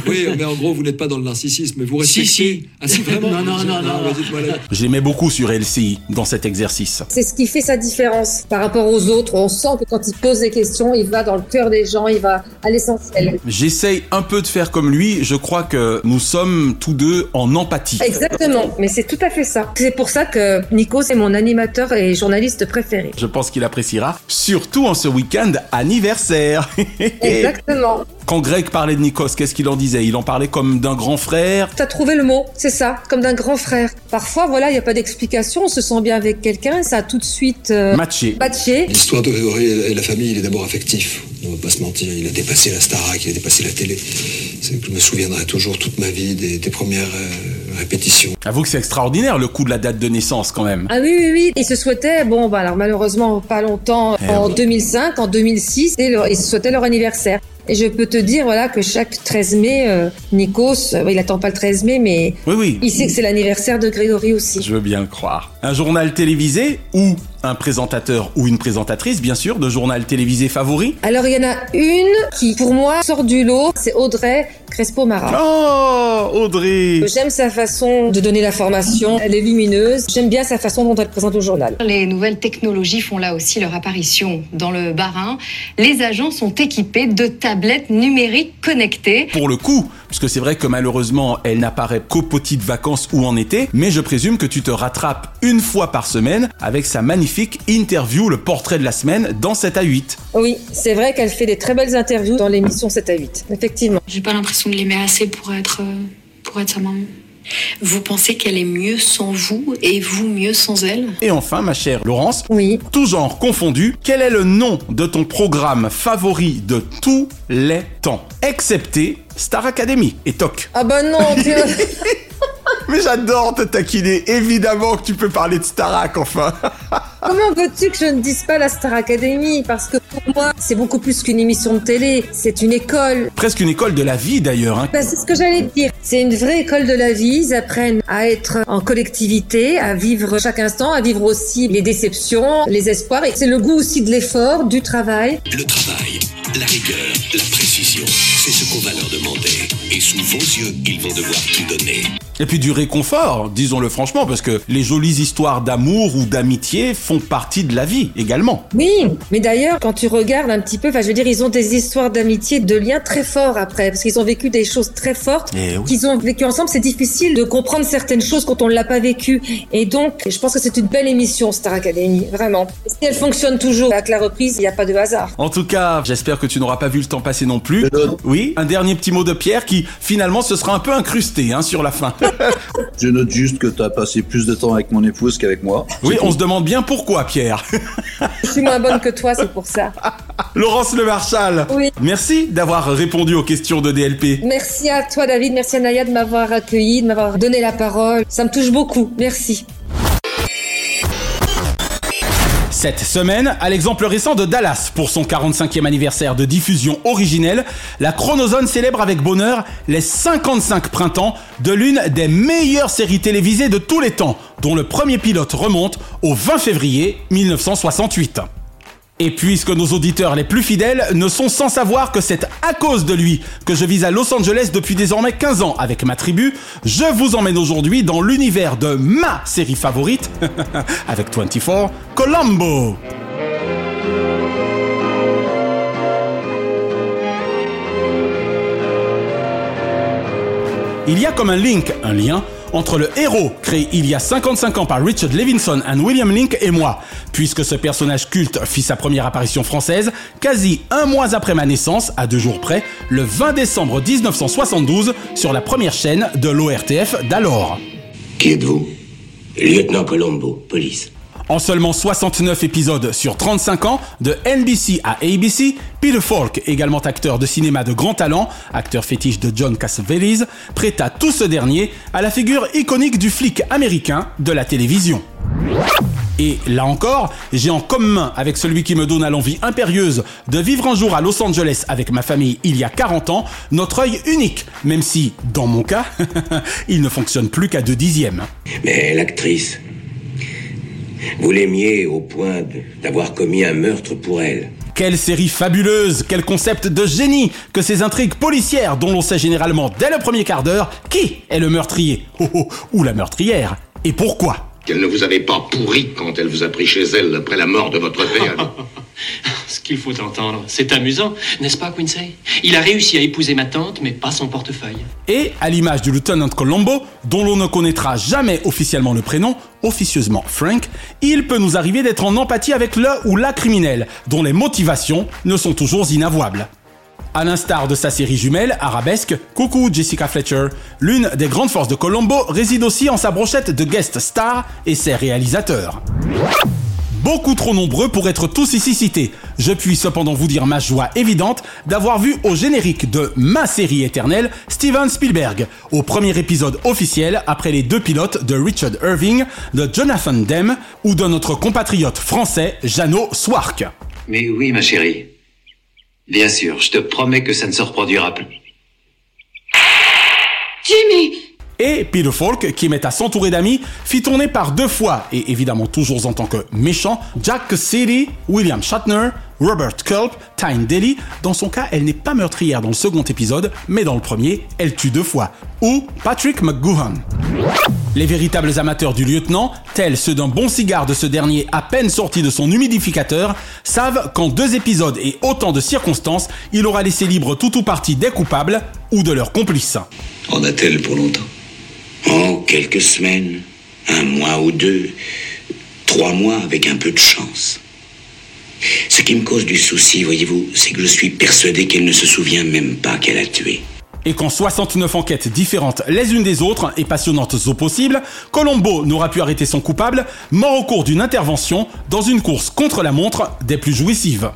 Oui, mais en gros, vous n'êtes pas dans le narcissisme, mais vous Si, respectez. si. Ah si, vraiment Non, non, non, non. mais dites-moi là. Je l'aimais beaucoup sur LCI dans cet exercice. C'est ce qui fait sa différence par rapport aux autres. On sent que quand il pose des questions, il va dans le cœur des gens, il va à l'essentiel. J'essaye un peu de faire comme lui. Je crois que nous sommes tous deux en empathie. Exactement, mais c'est tout à fait ça. C'est pour ça que Nico, c'est mon animateur et journaliste préféré. Je pense qu'il appréciera, surtout en ce week-end anniversaire. Exactement. Quand Greg parlait de Nikos, qu'est-ce qu'il en disait? Il en parlait comme d'un grand frère. T'as trouvé le mot, c'est ça, comme d'un grand frère. Parfois, voilà, il n'y a pas d'explication, on se sent bien avec quelqu'un, ça a tout de suite euh, Matché. matché. L'histoire de Grégory et la famille, il est d'abord affectif. On va pas se mentir, il a dépassé la Starac, il a dépassé la télé. C'est que je me souviendrai toujours toute ma vie des, des premières euh, répétitions. Avoue que c'est extraordinaire le coup de la date de naissance quand même. Ah oui, oui, oui. Ils se souhaitaient, bon, bah alors malheureusement, pas longtemps, Eh en oui. 2005, en 2006, et leur- ils se souhaitaient leur anniversaire. Et je peux te dire, voilà, que chaque 13 mai, euh, Nikos, euh, il attend pas le 13 mai, mais Oui, oui. il sait que c'est l'anniversaire de Grégory aussi. Je veux bien le croire. Un journal télévisé ou un présentateur ou une présentatrice, bien sûr, de journal télévisé favori Alors il y en a une qui, pour moi, sort du lot, c'est Audrey Crespo-Mara. Oh, Audrey J'aime sa façon de donner l'information, elle est lumineuse. J'aime bien sa façon dont elle présente au journal. Les nouvelles technologies font là aussi leur apparition dans le Bas-Rhin. Les agents sont équipés de tablettes numériques connectées. Pour le coup, puisque c'est vrai que malheureusement elle n'apparaît qu'aux petites vacances ou en été, mais je présume que tu te rattrapes une fois par semaine avec sa magnifique interview, le portrait de la semaine, dans 7 à 8. Oui, c'est vrai qu'elle fait des très belles interviews dans l'émission 7 à 8. Effectivement. J'ai pas l'impression de l'aimer assez pour être, euh, pour être sa maman. Vous pensez qu'elle est mieux sans vous et vous mieux sans elle Et enfin, ma chère Laurence, oui. tout genre confondu, quel est le nom de ton programme favori de tous les temps Excepté Star Academy et Toc? Ah bah non. Mais j'adore te taquiner, évidemment que tu peux parler de Starak enfin. Comment veux-tu que je ne dise pas la Star Academy? Parce que pour moi, c'est beaucoup plus qu'une émission de télé. C'est une école. Presque une école de la vie d'ailleurs. Hein. Bah, c'est ce que j'allais te dire. C'est une vraie école de la vie. Ils apprennent à être en collectivité, à vivre chaque instant, à vivre aussi les déceptions, les espoirs. Et c'est le goût aussi de l'effort, du travail. Le travail, la rigueur, la précision, c'est ce qu'on va leur demander. Et sous vos yeux, ils vont devoir tout donner. Et puis du réconfort, disons-le franchement, parce que les jolies histoires d'amour ou d'amitié font partie de la vie également. Oui, mais d'ailleurs, quand tu regardes un petit peu, enfin, je veux dire, ils ont des histoires d'amitié, de liens très forts après, parce qu'ils ont vécu des choses très fortes, Eh oui. qu'ils ont vécu ensemble. C'est difficile de comprendre certaines choses quand on ne l'a pas vécu. Et donc, je pense que c'est une belle émission, Star Academy, vraiment. Et si elle fonctionne toujours avec la reprise, il n'y a pas de hasard. En tout cas, j'espère que tu n'auras pas vu le temps passer non plus. Oui, un dernier petit mot de Pierre qui finalement se sera un peu incrusté hein, sur la fin. Je note juste que tu as passé plus de temps avec mon épouse qu'avec moi. oui, on se demande bien pourquoi Pierre. Je suis moins bonne que toi, c'est pour ça. Laurence Le Marchal, Oui. merci d'avoir répondu aux questions de DLP. Merci à toi, David. Merci à Naya de m'avoir accueilli, de m'avoir donné la parole. Ça me touche beaucoup. Merci. Cette semaine, à l'exemple récent de Dallas, pour son 45e anniversaire de diffusion originelle, la Chronozone célèbre avec bonheur les 55 printemps de l'une des meilleures séries télévisées de tous les temps, dont le premier pilote remonte au 20 février 1968. Et puisque nos auditeurs les plus fidèles ne sont sans savoir que c'est à cause de lui que je vis à Los Angeles depuis désormais 15 ans avec ma tribu, je vous emmène aujourd'hui dans l'univers de ma série favorite, avec 24, Colombo. Il y a comme un link, un lien, entre le héros créé il y a 55 ans par Richard Levinson et William Link et moi, puisque ce personnage culte fit sa première apparition française quasi un mois après ma naissance, à deux jours près, le 20 décembre 1972, sur la première chaîne de l'ORTF d'alors. Qui êtes-vous? Lieutenant Colombo, police. En seulement 69 épisodes sur 35 ans, de NBC à ABC, Peter Falk, également acteur de cinéma de grand talent, acteur fétiche de John Cassavetes, prêta tout ce dernier à la figure iconique du flic américain de la télévision. Et là encore, j'ai en commun avec celui qui me donna l'envie impérieuse de vivre un jour à Los Angeles avec ma famille il y a 40 ans, notre œil unique, même si, dans mon cas, il ne fonctionne plus qu'à deux dixièmes. Mais l'actrice, vous l'aimiez au point d'avoir commis un meurtre pour elle. Quelle série fabuleuse, quel concept de génie que ces intrigues policières dont l'on sait généralement dès le premier quart d'heure qui est le meurtrier? Oh, oh, ou la meurtrière et pourquoi? Qu'elle ne vous avait pas pourri quand elle vous a pris chez elle après la mort de votre père. Ce qu'il faut entendre, c'est amusant, n'est-ce pas, Quincy? Il a réussi à épouser ma tante, mais pas son portefeuille. Et à l'image du lieutenant Colombo, dont l'on ne connaîtra jamais officiellement le prénom, officieusement Frank, il peut nous arriver d'être en empathie avec le ou la criminelle, dont les motivations ne sont toujours inavouables. À l'instar de sa série jumelle, Arabesque, Coucou Jessica Fletcher, l'une des grandes forces de Colombo réside aussi en sa brochette de guest stars et ses réalisateurs. Beaucoup trop nombreux pour être tous ici cités. Je puis cependant vous dire ma joie évidente d'avoir vu au générique de ma série éternelle Steven Spielberg, au premier épisode officiel après les deux pilotes de Richard Irving, de Jonathan Demme ou de notre compatriote français Jeannot Swark. Mais oui, ma chérie. Bien sûr, je te promets que ça ne se reproduira plus. Jimmy Et Peter Falk, qui m'est à s'entourer d'amis, fit tourner par deux fois, et évidemment toujours en tant que méchant, Jack Cassidy, William Shatner, Robert Culp, Tyne Daly. Dans son cas, elle n'est pas meurtrière dans le second épisode, mais dans le premier, elle tue deux fois. Ou Patrick McGoohan. Les véritables amateurs du lieutenant, tels ceux d'un bon cigare de ce dernier à peine sorti de son humidificateur, savent qu'en deux épisodes et autant de circonstances, il aura laissé libre tout ou partie des coupables ou de leurs complices. En a-t-elle pour longtemps? Oh, quelques semaines, un mois ou deux, trois mois avec un peu de chance. Ce qui me cause du souci, voyez-vous, c'est que je suis persuadé qu'elle ne se souvient même pas qu'elle a tué. Et qu'en 69 enquêtes différentes les unes des autres et passionnantes au possible, Colombo n'aura pu arrêter son coupable, mort au cours d'une intervention dans une course contre la montre des plus jouissives.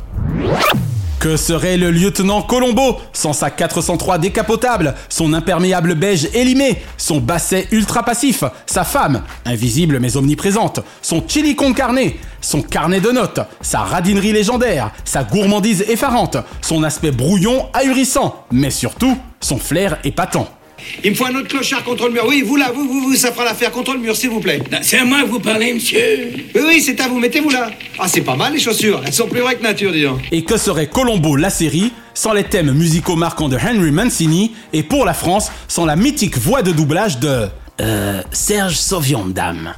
Que serait le lieutenant Colombo sans sa 403 décapotable, son imperméable beige élimé, son basset ultra passif, sa femme, invisible mais omniprésente, son chili con carne, son carnet de notes, sa radinerie légendaire, sa gourmandise effarante, son aspect brouillon ahurissant, mais surtout son flair épatant. Il me faut un autre clochard contre le mur. Oui, vous là, vous, vous, vous, ça fera l'affaire contre le mur, s'il vous plaît. C'est à moi que vous parlez, monsieur Oui, oui, c'est à vous, mettez-vous là. Ah, c'est pas mal les chaussures, elles sont plus vraies que nature, dis donc. Et que serait Colombo la série sans les thèmes musicaux marquants de Henry Mancini et pour la France sans la mythique voix de doublage de euh, Serge Soviandam.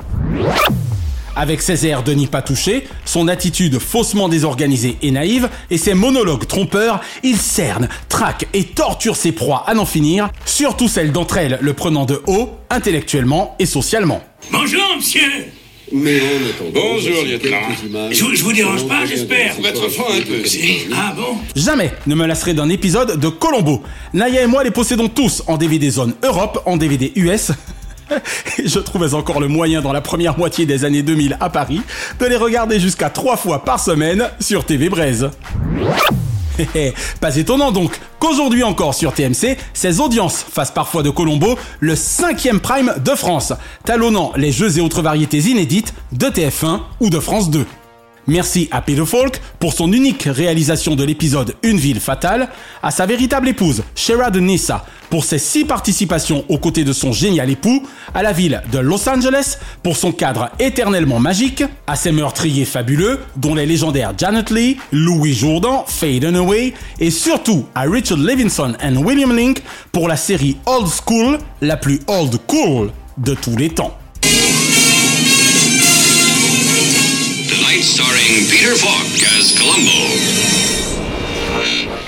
Avec ses airs de n'y pas toucher, son attitude faussement désorganisée et naïve et ses monologues trompeurs, il cerne, traque et torture ses proies à n'en finir, surtout celles d'entre elles le prenant de haut, intellectuellement et socialement. Bonjour, monsieur Mais en attendant, Bonjour, lieutenant. Je, je vous dérange pas, j'espère Pour être franc un peu. Si. Ah bon Jamais ne me lasserai d'un épisode de Colombo. Naya et moi les possédons tous en DVD zone Europe, en DVD US. Je trouvais encore le moyen dans la première moitié des années 2000 à Paris de les regarder jusqu'à trois fois par semaine sur TV Braise. Pas étonnant donc qu'aujourd'hui encore sur TMC, ces audiences fassent parfois de Colombo le cinquième prime de France, talonnant les jeux et autres variétés inédites de TF1 ou de France 2. Merci à Peter Falk pour son unique réalisation de l'épisode Une ville fatale, à sa véritable épouse, Shera de Nissa, pour ses six participations aux côtés de son génial époux, à la ville de Los Angeles pour son cadre éternellement magique, à ses meurtriers fabuleux, dont les légendaires Janet Lee, Louis Jourdan, Faye Dunaway, et surtout à Richard Levinson et William Link pour la série Old School, la plus old cool de tous les temps. Peter as.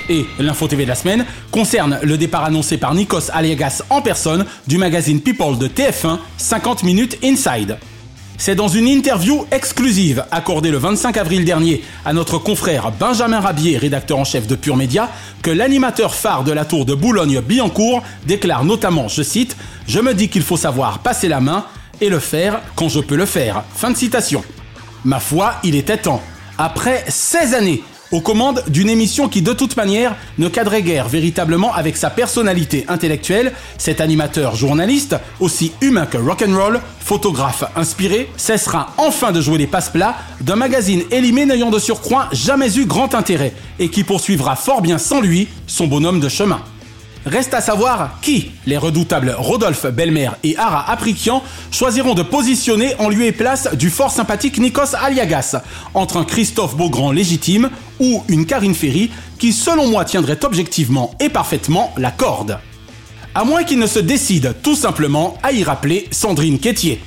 Et l'info TV de la semaine concerne le départ annoncé par Nikos Aliagas en personne du magazine People de TF1 50 minutes inside. C'est dans une interview exclusive accordée le 25 avril dernier à notre confrère Benjamin Rabier, rédacteur en chef de Pure Média, que l'animateur phare de la tour de Boulogne-Billancourt déclare notamment, je cite, Je me dis qu'il faut savoir passer la main et le faire quand je peux le faire. Fin de citation. Ma foi, il était temps. Après 16 années aux commandes d'une émission qui de toute manière ne cadrait guère véritablement avec sa personnalité intellectuelle, cet animateur journaliste, aussi humain que rock'n'roll, photographe inspiré, cessera enfin de jouer les passe-plats d'un magazine élimé n'ayant de surcroît jamais eu grand intérêt et qui poursuivra fort bien sans lui son bonhomme de chemin. Reste à savoir qui les redoutables Rodolphe Belmer et Ara Aprikian choisiront de positionner en lieu et place du fort sympathique Nikos Aliagas, entre un Christophe Beaugrand légitime ou une Karine Ferry qui selon moi tiendrait objectivement et parfaitement la corde. À moins qu'il ne se décide tout simplement à y rappeler Sandrine Quétier.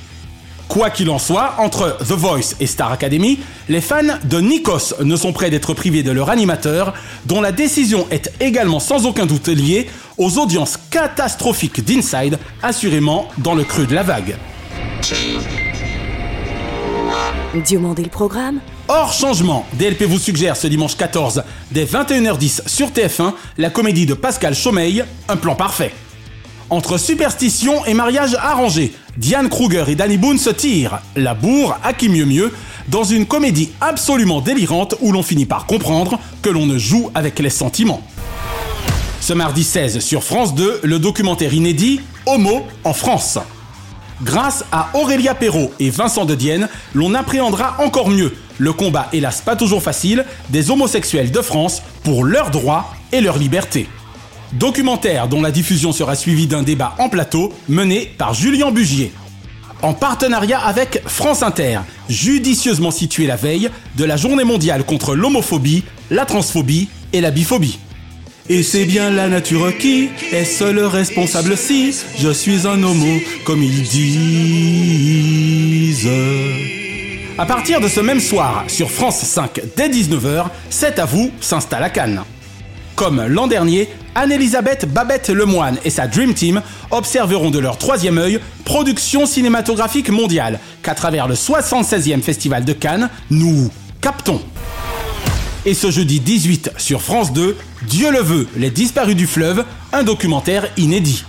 Quoi qu'il en soit, entre The Voice et Star Academy, les fans de Nikos ne sont prêts d'être privés de leur animateur, dont la décision est également sans aucun doute liée aux audiences catastrophiques d'Inside, assurément dans le creux de la vague. Diomandé le programme Hors changement, DLP vous suggère ce dimanche 14, dès 21h10 sur TF1, la comédie de Pascal Chaumeil, Un plan parfait. Entre superstition et mariage arrangé, Diane Kruger et Danny Boone se tirent, la bourre à qui mieux mieux, dans une comédie absolument délirante où l'on finit par comprendre que l'on ne joue avec les sentiments. Ce mardi 16 sur France 2, le documentaire inédit Homo en France. Grâce à Aurélia Perrault et Vincent de Dienne, l'on appréhendra encore mieux le combat, hélas pas toujours facile, des homosexuels de France pour leurs droits et leur liberté. Documentaire dont la diffusion sera suivie d'un débat en plateau mené par Julien Bugier. En partenariat avec France Inter, judicieusement situé la veille de la journée mondiale contre l'homophobie, la transphobie et la biphobie. Et c'est bien la nature qui est seule responsable si je suis un homo, comme ils disent. À partir de ce même soir, sur France 5 dès 19h, C'est à vous s'installe à Cannes. Comme l'an dernier, Anne-Elisabeth Babette Lemoine et sa Dream Team observeront de leur troisième œil production cinématographique mondiale qu'à travers le 76e Festival de Cannes, nous captons. Et ce jeudi 18 sur France 2, Dieu le veut, Les disparus du fleuve, un documentaire inédit.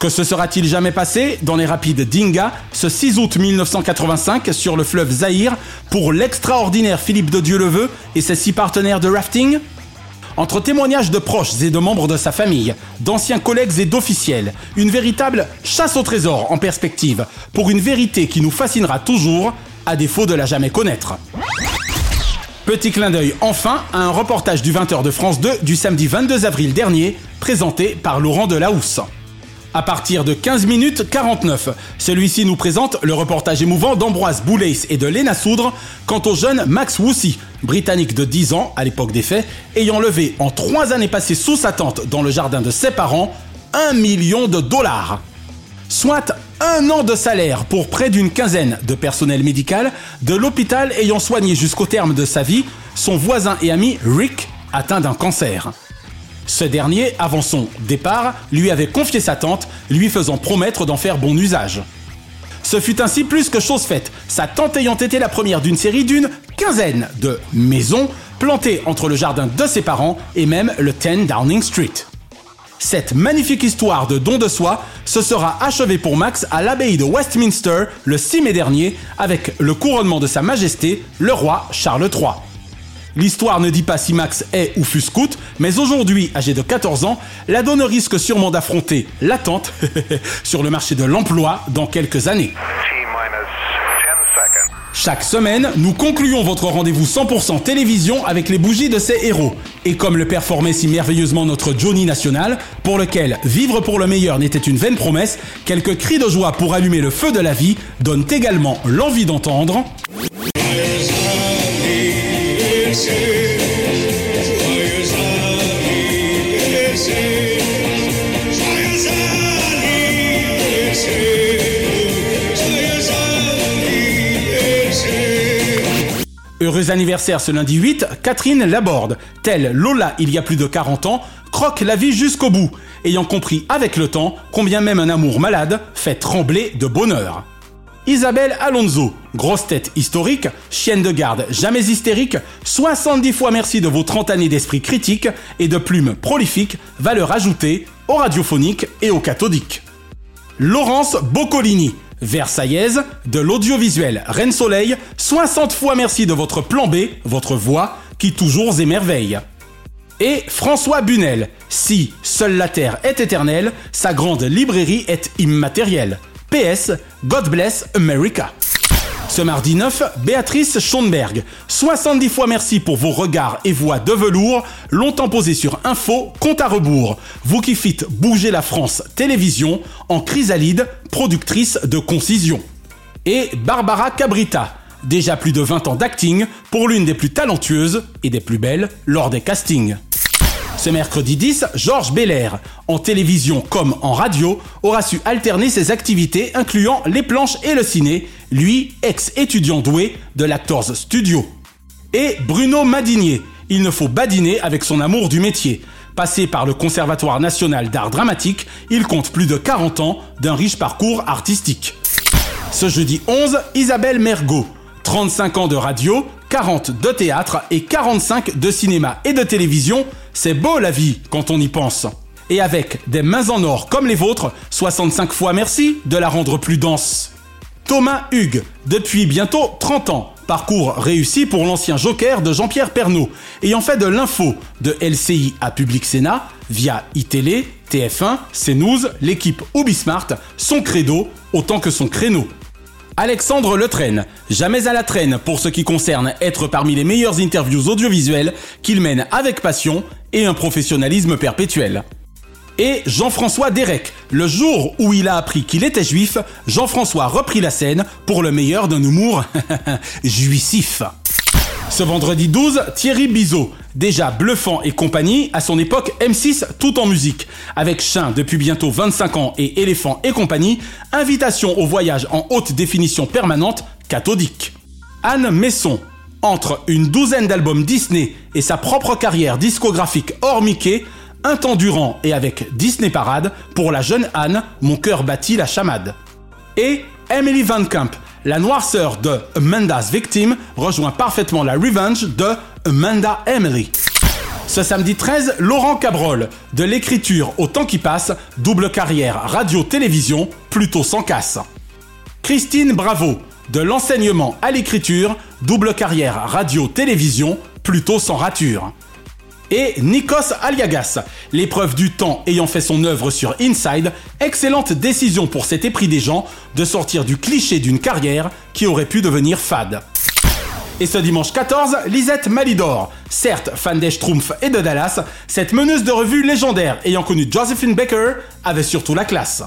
Que se sera-t-il jamais passé dans les rapides d'Inga ce 6 août 1985 sur le fleuve Zahir pour l'extraordinaire Philippe de Dieu le veut et ses six partenaires de rafting? Entre témoignages de proches et de membres de sa famille, d'anciens collègues et d'officiels, une véritable chasse au trésor en perspective, pour une vérité qui nous fascinera toujours, à défaut de la jamais connaître. Petit clin d'œil enfin à un reportage du 20h de France 2 du samedi 22 avril dernier, présenté par Laurent Delahousse. À partir de 15 minutes 49, celui-ci nous présente le reportage émouvant d'Ambroise Boulais et de Léna Soudre quant au jeune Max Woussy, britannique de 10 ans à l'époque des faits, ayant levé en 3 années passées sous sa tente dans le jardin de ses parents 1 million de dollars. Soit un an de salaire pour près d'une quinzaine de personnel médical de l'hôpital ayant soigné jusqu'au terme de sa vie son voisin et ami Rick, atteint d'un cancer. Ce dernier, avant son départ, lui avait confié sa tante, lui faisant promettre d'en faire bon usage. Ce fut ainsi plus que chose faite, sa tante ayant été la première d'une série d'une quinzaine de maisons plantées entre le jardin de ses parents et même le 10 Downing Street. Cette magnifique histoire de don de soi se sera achevée pour Max à l'abbaye de Westminster le 6 mai dernier avec le couronnement de Sa Majesté, le roi Charles III. L'histoire ne dit pas si Max est ou fut scout, mais aujourd'hui, âgé de 14 ans, la donne risque sûrement d'affronter l'attente sur le marché de l'emploi dans quelques années. Chaque semaine, nous concluons votre rendez-vous 100% télévision avec les bougies de ces héros. Et comme le performait si merveilleusement notre Johnny National, pour lequel vivre pour le meilleur n'était une vaine promesse, quelques cris de joie pour allumer le feu de la vie donnent également l'envie d'entendre. Heureux anniversaire ce lundi 8, Catherine Laborde, telle Lola il y a plus de 40 ans, croque la vie jusqu'au bout, ayant compris avec le temps combien même un amour malade fait trembler de bonheur. Isabelle Alonso, grosse tête historique, chienne de garde jamais hystérique, 70 fois merci de vos 30 années d'esprit critique et de plumes prolifiques, valeur ajoutée au radiophonique et au cathodique. Laurence Boccolini, versaillaise, de l'audiovisuel Reine Soleil, 60 fois merci de votre plan B, votre voix, qui toujours émerveille. Et François Bunel, si seule la Terre est éternelle, sa grande librairie est immatérielle. PS, God bless America. Ce mardi 9, Béatrice Schoenberg. 70 fois merci pour vos regards et voix de velours, longtemps posés sur Info, compte à rebours. Vous qui fites bouger la France télévision en chrysalide, productrice de concision. Et Barbara Cabrita. Déjà plus de 20 ans d'acting pour l'une des plus talentueuses et des plus belles lors des castings. Ce mercredi 10, Georges Belair, en télévision comme en radio, aura su alterner ses activités incluant les planches et le ciné, lui, ex-étudiant doué de l'Actors Studio. Et Bruno Madinier, il ne faut badiner avec son amour du métier. Passé par le Conservatoire national d'art dramatique, il compte plus de 40 ans d'un riche parcours artistique. Ce jeudi 11, Isabelle Mergot, 35 ans de radio, 40 de théâtre et 45 de cinéma et de télévision, c'est beau la vie quand on y pense. Et avec des mains en or comme les vôtres, 65 fois merci de la rendre plus dense. Thomas Hugues, depuis bientôt 30 ans, parcours réussi pour l'ancien joker de Jean-Pierre Pernaud, ayant fait de l'info de LCI à Public Sénat via iTélé, TF1, CNews, l'équipe Ubismart, son credo autant que son créneau. Alexandre Letraine, jamais à la traîne pour ce qui concerne être parmi les meilleures interviews audiovisuelles qu'il mène avec passion et un professionnalisme perpétuel. Et Jean-François Derek, le jour où il a appris qu'il était juif, Jean-François reprit la scène pour le meilleur d'un humour juicif. Ce vendredi 12, Thierry Bizot, déjà bluffant et compagnie, à son époque M6 tout en musique. Avec Chien depuis bientôt 25 ans et Éléphant et compagnie, invitation au voyage en haute définition permanente, cathodique. Anne Messon, entre une douzaine d'albums Disney et sa propre carrière discographique hors Mickey, un temps durant et avec Disney Parade, pour la jeune Anne, mon cœur battit la chamade. Et Emily Van Camp, la noirceur de Amanda's Victim rejoint parfaitement la revenge de Amanda Emily. Ce samedi 13, Laurent Cabrol, de l'écriture au temps qui passe, double carrière radio-télévision, plutôt sans casse. Christine Bravo, de l'enseignement à l'écriture, double carrière radio-télévision, plutôt sans rature et Nikos Aliagas. L'épreuve du temps ayant fait son œuvre sur Inside, excellente décision pour cet épris des gens de sortir du cliché d'une carrière qui aurait pu devenir fade. Et ce dimanche 14, Lisette Malidor. Certes, fan des Schtroumpfs et de Dallas, cette meneuse de revue légendaire ayant connu Josephine Baker avait surtout la classe.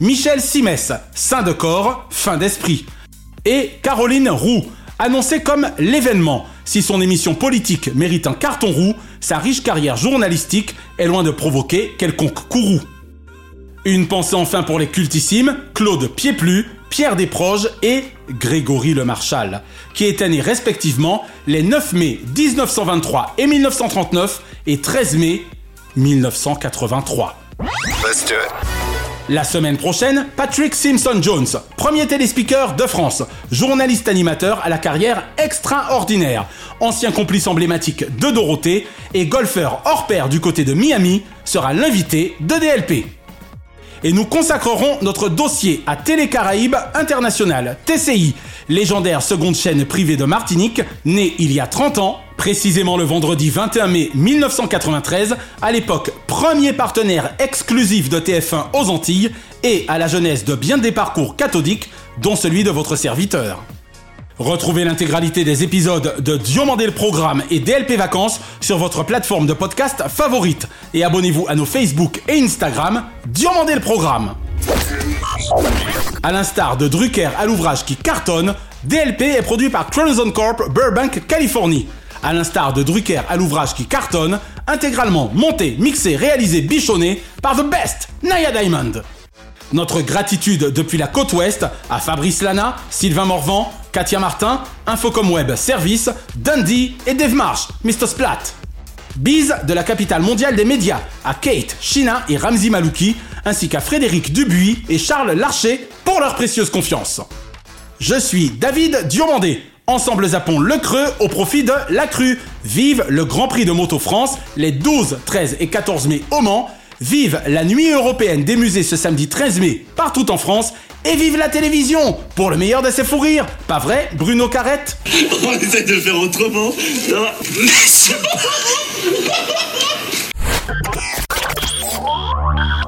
Michel Simès, saint de corps, fin d'esprit. Et Caroline Roux, annoncée comme l'événement. Si son émission politique mérite un carton roux, sa riche carrière journalistique est loin de provoquer quelconque courroux. Une pensée enfin pour les cultissimes Claude Pieplu, Pierre Desproges et Grégory Le Marchal, qui étaient nés respectivement les 9 mai 1923 et 1939 et 13 mai 1983. La semaine prochaine, Patrick Simpson-Jones, premier téléspeaker de France, journaliste animateur à la carrière extraordinaire, ancien complice emblématique de Dorothée et golfeur hors pair du côté de Miami, sera l'invité de DLP. Et nous consacrerons notre dossier à Télé Caraïbes International, TCI, légendaire seconde chaîne privée de Martinique, née il y a 30 ans, précisément le vendredi 21 mai 1993, à l'époque premier partenaire exclusif de TF1 aux Antilles, et à la jeunesse de bien des parcours cathodiques, dont celui de votre serviteur. Retrouvez l'intégralité des épisodes de Diomandé le Programme et DLP Vacances sur votre plateforme de podcast favorite et abonnez-vous à nos Facebook et Instagram Diomandé le Programme. À l'instar de Drucker à l'ouvrage qui cartonne, DLP est produit par Chronozone Corp Burbank, Californie. À l'instar de Drucker à l'ouvrage qui cartonne, intégralement monté, mixé, réalisé, bichonné par The Best, Naya Diamond. Notre gratitude depuis la côte ouest à Fabrice Lana, Sylvain Morvan, Katia Martin, Infocom Web Service, Dundee et Dave Marsh, Mr. Splat. Bise de la capitale mondiale des médias à Kate, Shina et Ramzi Malouki, ainsi qu'à Frédéric Dubuis et Charles Larcher pour leur précieuse confiance. Je suis David Diomandé. Ensemble zappons le creux au profit de la crue. Vive le Grand Prix de Moto France les 12, 13 et 14 mai au Mans. Vive la nuit européenne des musées ce samedi 13 mai partout en France. Et vive la télévision pour le meilleur de ses fous rires. Pas vrai, Bruno Carrette? On essaie de le faire autrement. Non.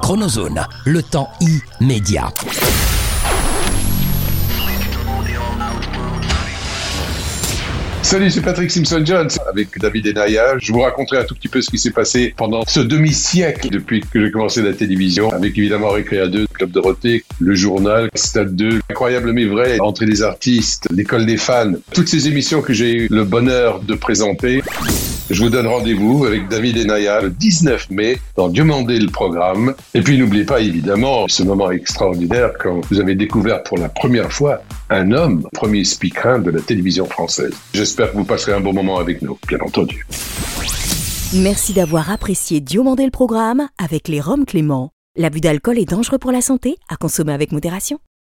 Chronozone, le temps immédiat. Salut, c'est Patrick Simpson-Jones avec David et Naya. Je vous raconterai un tout petit peu ce qui s'est passé pendant ce demi-siècle depuis que j'ai commencé la télévision, avec évidemment Récréa 2, Club Dorothée, Le Journal, Stade 2, Incroyable mais vrai, Entrée des artistes, L'école des fans, toutes ces émissions que j'ai eu le bonheur de présenter. Je vous donne rendez-vous avec David et Naya le 19 mai dans Dieu mandé le programme. Et puis n'oubliez pas évidemment ce moment extraordinaire quand vous avez découvert pour la première fois un homme, premier speaker de la télévision française. J'espère que vous passerez un bon moment avec nous, bien entendu. Merci d'avoir apprécié Diomandé le programme avec les Roms Clément. L'abus d'alcool est dangereux pour la santé, à consommer avec modération.